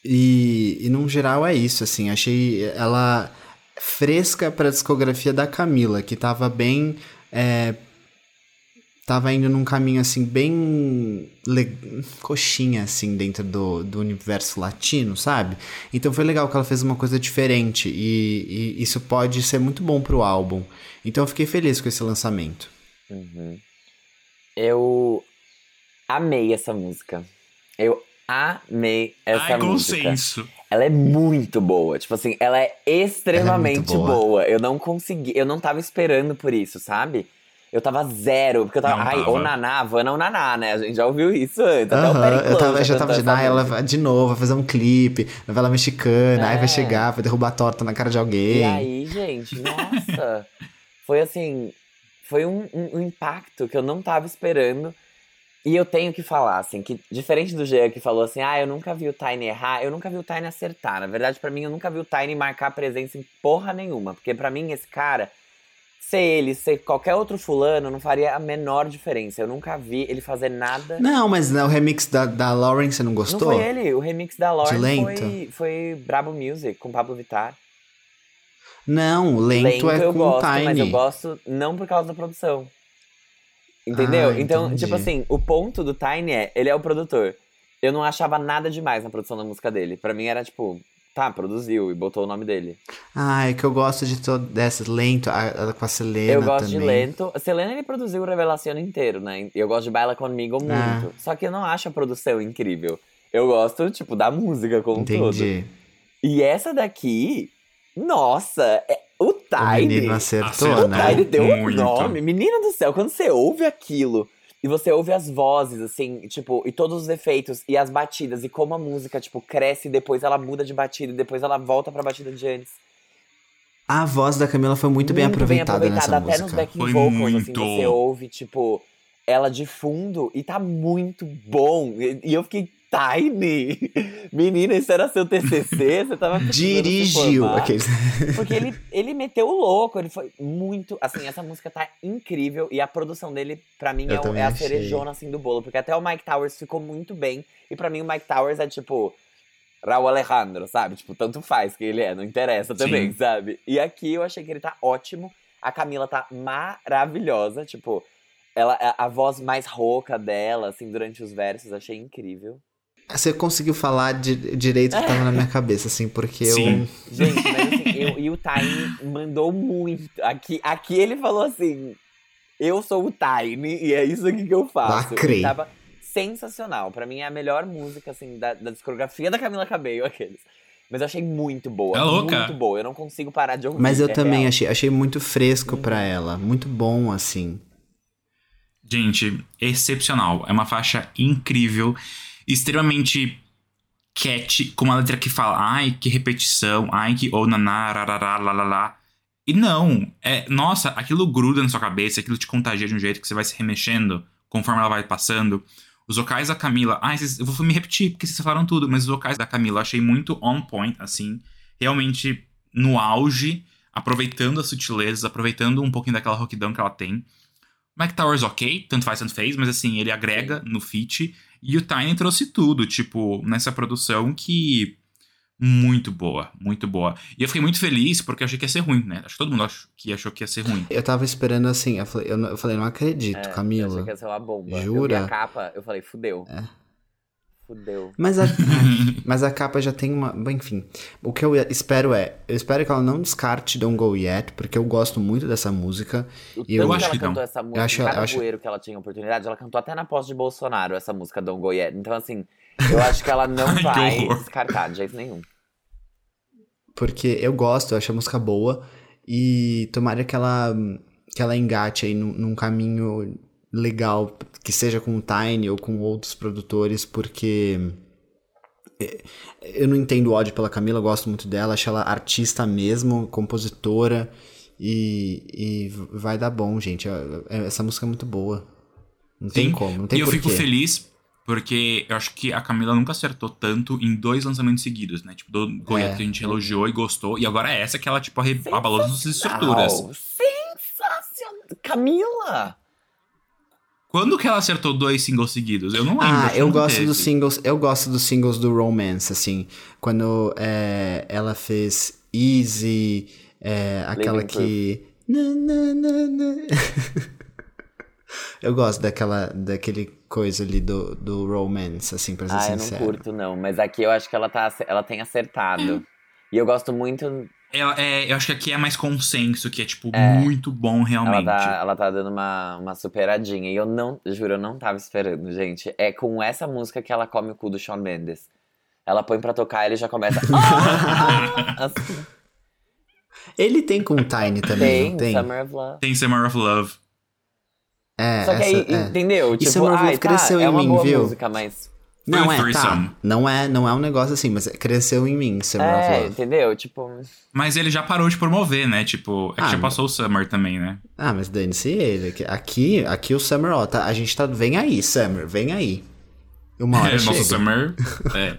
E, e, num geral, é isso, assim. Achei ela fresca pra discografia da Camila, que tava bem... É, tava indo num caminho assim bem le... coxinha assim dentro do, do universo latino, sabe? Então foi legal que ela fez uma coisa diferente e, e isso pode ser muito bom pro álbum. Então eu fiquei feliz com esse lançamento. Uhum. Eu amei essa música. Eu amei essa Ai, música. consenso. Ela é muito boa. Tipo assim, ela é extremamente Ela é boa. boa. Eu não consegui, eu não tava esperando por isso, sabe? Eu tava zero, porque eu tava. Não ai, tava. Naná, Havana ou Naná, né? A gente já ouviu isso antes. Até o eu tava, já cantou tava de, ah, ela vai de novo, vai fazer um clipe, novela mexicana, aí É. vai chegar, vai derrubar a torta na cara de alguém. E aí, gente, nossa. foi assim. Foi um, um- um impacto que eu não tava esperando. E eu tenho que falar, assim, que diferente do Jean que falou assim, ah, eu nunca vi o Tiny errar, eu nunca vi o Tiny acertar. Na verdade, pra mim, eu nunca vi o Tiny marcar presença em porra nenhuma. Porque pra mim, esse cara, ser ele, ser qualquer outro fulano, não faria a menor diferença. Eu nunca vi ele fazer nada. Não, mas o remix da, da Lauren você não Não gostou? foi ele, o remix da Lauren lento? foi, foi Brabo Music, com Pablo Vittar. Não, lento, é eu com gosto, o Tiny. mas eu gosto não por causa da produção. Entendeu? Ah, então, entendi. tipo assim, o ponto do Tiny é, ele é o produtor. Eu não achava nada demais na produção da música dele. Pra mim era tipo, tá, produziu e botou o nome dele. Ah, é que eu gosto de todo dessas lento, a, a com a Selena eu gosto também. de lento. A Selena ele produziu o Revelação inteiro, né? E eu gosto de Baila Comigo muito. Ah. Só que eu não acho a produção incrível. Eu gosto, tipo, da música como um todo. Entendi. E essa daqui, nossa, é, o O Tiny. menino acertou, Acertou. né? Ele deu um Muito. nome. Menina do céu, quando você ouve aquilo e você ouve as vozes, assim, tipo, e todos os efeitos e as batidas, e como a música, tipo, cresce e depois ela muda de batida e depois ela volta pra batida de antes. A voz da Camila foi muito, bem aproveitada nessa até nos música. backing Foi vocals, assim, muito. você ouve, tipo, ela de fundo e tá muito bom. E, e eu fiquei, Tiny! Menina, isso era seu TCC? Você tava Dirigiu aqueles. Porque ele, ele meteu o louco, ele foi muito. Assim, essa música tá incrível e a produção dele, pra mim, Eu é, é a cerejona assim, do bolo. Porque até o Mike Towers ficou muito bem. E pra mim, o Mike Towers é tipo. Raul Alejandro, sabe? Tipo, tanto faz que ele é, não interessa também, Sim. sabe? E aqui eu achei que ele tá ótimo. A Camila tá maravilhosa, tipo, ela, a voz mais rouca dela, assim, durante os versos, achei incrível. Você conseguiu falar di- direito o que tava na minha cabeça, assim, porque Sim. eu. Gente, mas assim, eu- e o Tiny mandou muito. Aqui, aqui ele falou assim: Eu sou o Tiny e é isso aqui que eu faço. Lacrei. E tava sensacional. Pra mim é a melhor música, assim, da, da discografia da Camila Cabello, aqueles. Mas eu achei muito boa. É louca. Muito boa. Eu não consigo parar de ouvir. Mas eu é também real. achei, achei muito fresco pra ela. Muito bom, assim. Gente, excepcional. É uma faixa incrível, extremamente catchy, com uma letra que fala, ai, que repetição, ai, que ou naná, rarará, lá. E não, é, nossa, aquilo gruda na sua cabeça, aquilo te contagia de um jeito que você vai se remexendo conforme ela vai passando. Os vocais da Camila, ai, vocês- eu vou me repetir porque vocês falaram tudo, mas os vocais da Camila eu achei muito on point, assim, realmente no auge, aproveitando as sutilezas, aproveitando um pouquinho daquela roquidão que ela tem. Mike Towers, ok, tanto faz, tanto fez, mas assim, ele agrega no feat. E o Tiny trouxe tudo, tipo, nessa produção que. Muito boa, muito boa. E eu fiquei muito feliz porque eu achei que ia ser ruim, né? Acho que todo mundo achou que achou que ia ser ruim. Eu tava esperando assim, eu falei, eu, não- eu falei, não acredito, É, Eu achei Camila. que ia ser uma bomba. Eu vi Jura? a capa, eu falei, fudeu. É. Fudeu. Mas a, mas a capa já tem uma. Bom, enfim. O que eu espero é. Eu espero que ela não descarte Don't Go Yet, porque eu gosto muito dessa música. O E eu acho que ela não. cantou essa música, acho- em cada eu acho- que ela tinha oportunidade, ela cantou até na posse de Bolsonaro, essa música Don't Go Yet. Então, assim, eu acho que ela não vai descartar de jeito nenhum. Porque eu gosto, eu acho a música boa. E tomara que ela, que ela engate aí num, num caminho legal, que seja com o Tiny ou com outros produtores, porque. é, Eu não entendo o ódio pela Camila, eu gosto muito dela, acho ela artista mesmo, compositora. E, e vai dar bom, gente. É- é- Essa música é muito boa. Não tem Sim, como, não tem e eu porquê. fico feliz porque eu acho que a Camila nunca acertou tanto em dois lançamentos seguidos, né? Tipo, do Goiás É. que a gente elogiou e gostou. E agora é essa que ela, tipo, abalou as nossas estruturas. Sensacional! Camila! Quando que ela acertou dois singles seguidos? Eu não lembro. Ah, eu gosto teve. dos singles. Eu gosto dos singles do Romance, assim. Quando é, ela fez Easy, é, aquela Living que. Na, na, na, na. eu gosto daquela, daquele coisa ali do, do Romance, assim, pra ser Ah, eu não sincero. curto, não. Mas aqui eu acho que ela, tá, ela tem acertado. E eu gosto muito. Ela- é, eu acho que aqui é mais consenso, que é, tipo, É. muito bom Ela realmente. tá, ela tá dando uma, uma superadinha. E eu não, juro, eu não tava esperando, gente. É com essa música que ela come o cu do Shawn Mendes. Ela põe pra tocar e ele já começa. "Ah!" assim, Ele tem com o Tiny também, tem, tem? Summer of Love. Tem Summer of Love. É, Só que essa- aí, é. entendeu? E Tipo, Summer of Love ai, tá, cresceu é em uma mim, boa viu? música, mas. Não é, tá. Não é, não é um negócio assim, mas cresceu em mim, Summer of É, Love. entendeu? Tipo. Mas ele já parou de promover, né? Tipo, é que Ah, já mas- passou o Summer também, né? Ah, mas dane-se ele. Aqui- Aqui, aqui o Summer, ó, tá, a gente tá. Vem aí, Summer, vem aí. Uma hora É, chega. nosso Summer é,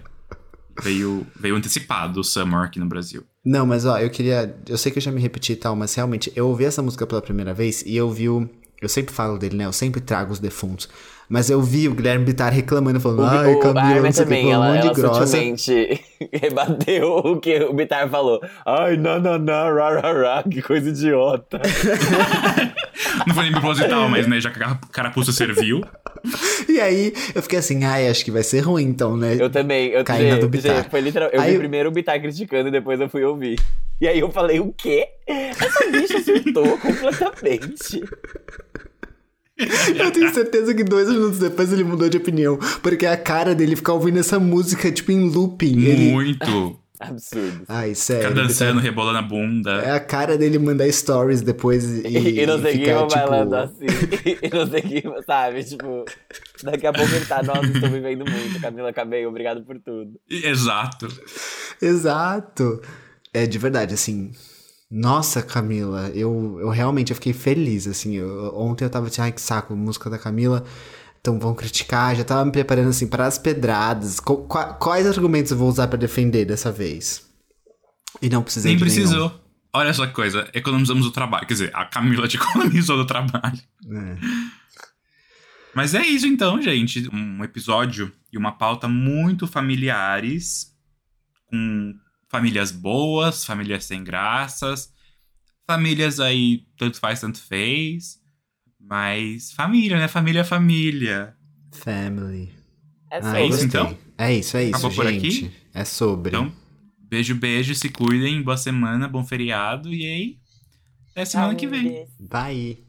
veio, veio antecipado o Summer aqui no Brasil. Não, mas ó, eu queria. Eu sei que eu já me repeti e tal, mas realmente, eu ouvi essa música pela primeira vez e eu vi o. Eu sempre falo dele, né? Eu sempre trago os defuntos. Mas eu vi o Guilherme Bittar reclamando, falando, O, ai, o, Camila, não sei o que, também, falando um ela, ela grossa. rebateu o que o Bitar falou. Ai, não, não, não, ra, ra, ra, que coisa idiota. Não foi nem proposital, mas né, já que a carapuça serviu. E aí, eu fiquei assim, ai, acho que vai ser ruim então, né? Eu também, eu gente, do Bitar. gente, foi literal, eu Aí vi eu- primeiro o Bitar criticando e depois eu fui ouvir. E aí eu falei, o quê? Essa bicha surtou completamente. Eu tenho certeza que dois minutos depois ele mudou de opinião. Porque a cara dele ficar ouvindo essa música, tipo, em looping. Ele... Muito. Absurdo. Ai, sério. Ficar ele dançando, tá- rebolando a bunda. É a cara dele mandar stories depois e, E, não sei quem tipo... bailando assim. E não sei quem, sabe? Tipo, daqui a pouco ele tá, nossa, estou vivendo muito. Camila Cabello, obrigado por tudo. Exato. Exato. É de verdade, assim. Nossa, Camila, eu, eu realmente eu fiquei feliz, assim. eu- ontem eu tava assim, ai que saco, música da Camila. Então vão criticar, já tava me preparando assim para as pedradas. Co- qua- quais argumentos eu vou usar pra defender dessa vez? E não precisei Nem precisou. Olha só que coisa, economizamos o trabalho. Quer dizer, a Camila te economizou do trabalho. nenhum. É. Mas é isso então, gente. Um episódio e uma pauta muito familiares, com famílias boas, famílias sem graças, famílias aí tanto faz, tanto fez. Mas família, né? Família é família. Family. É Ah, sobre. É isso então? É isso, é isso, Acabou por gente. aqui? É sobre. Então, beijo, beijo, se cuidem, boa semana, bom feriado e aí, até semana que vem. Bye.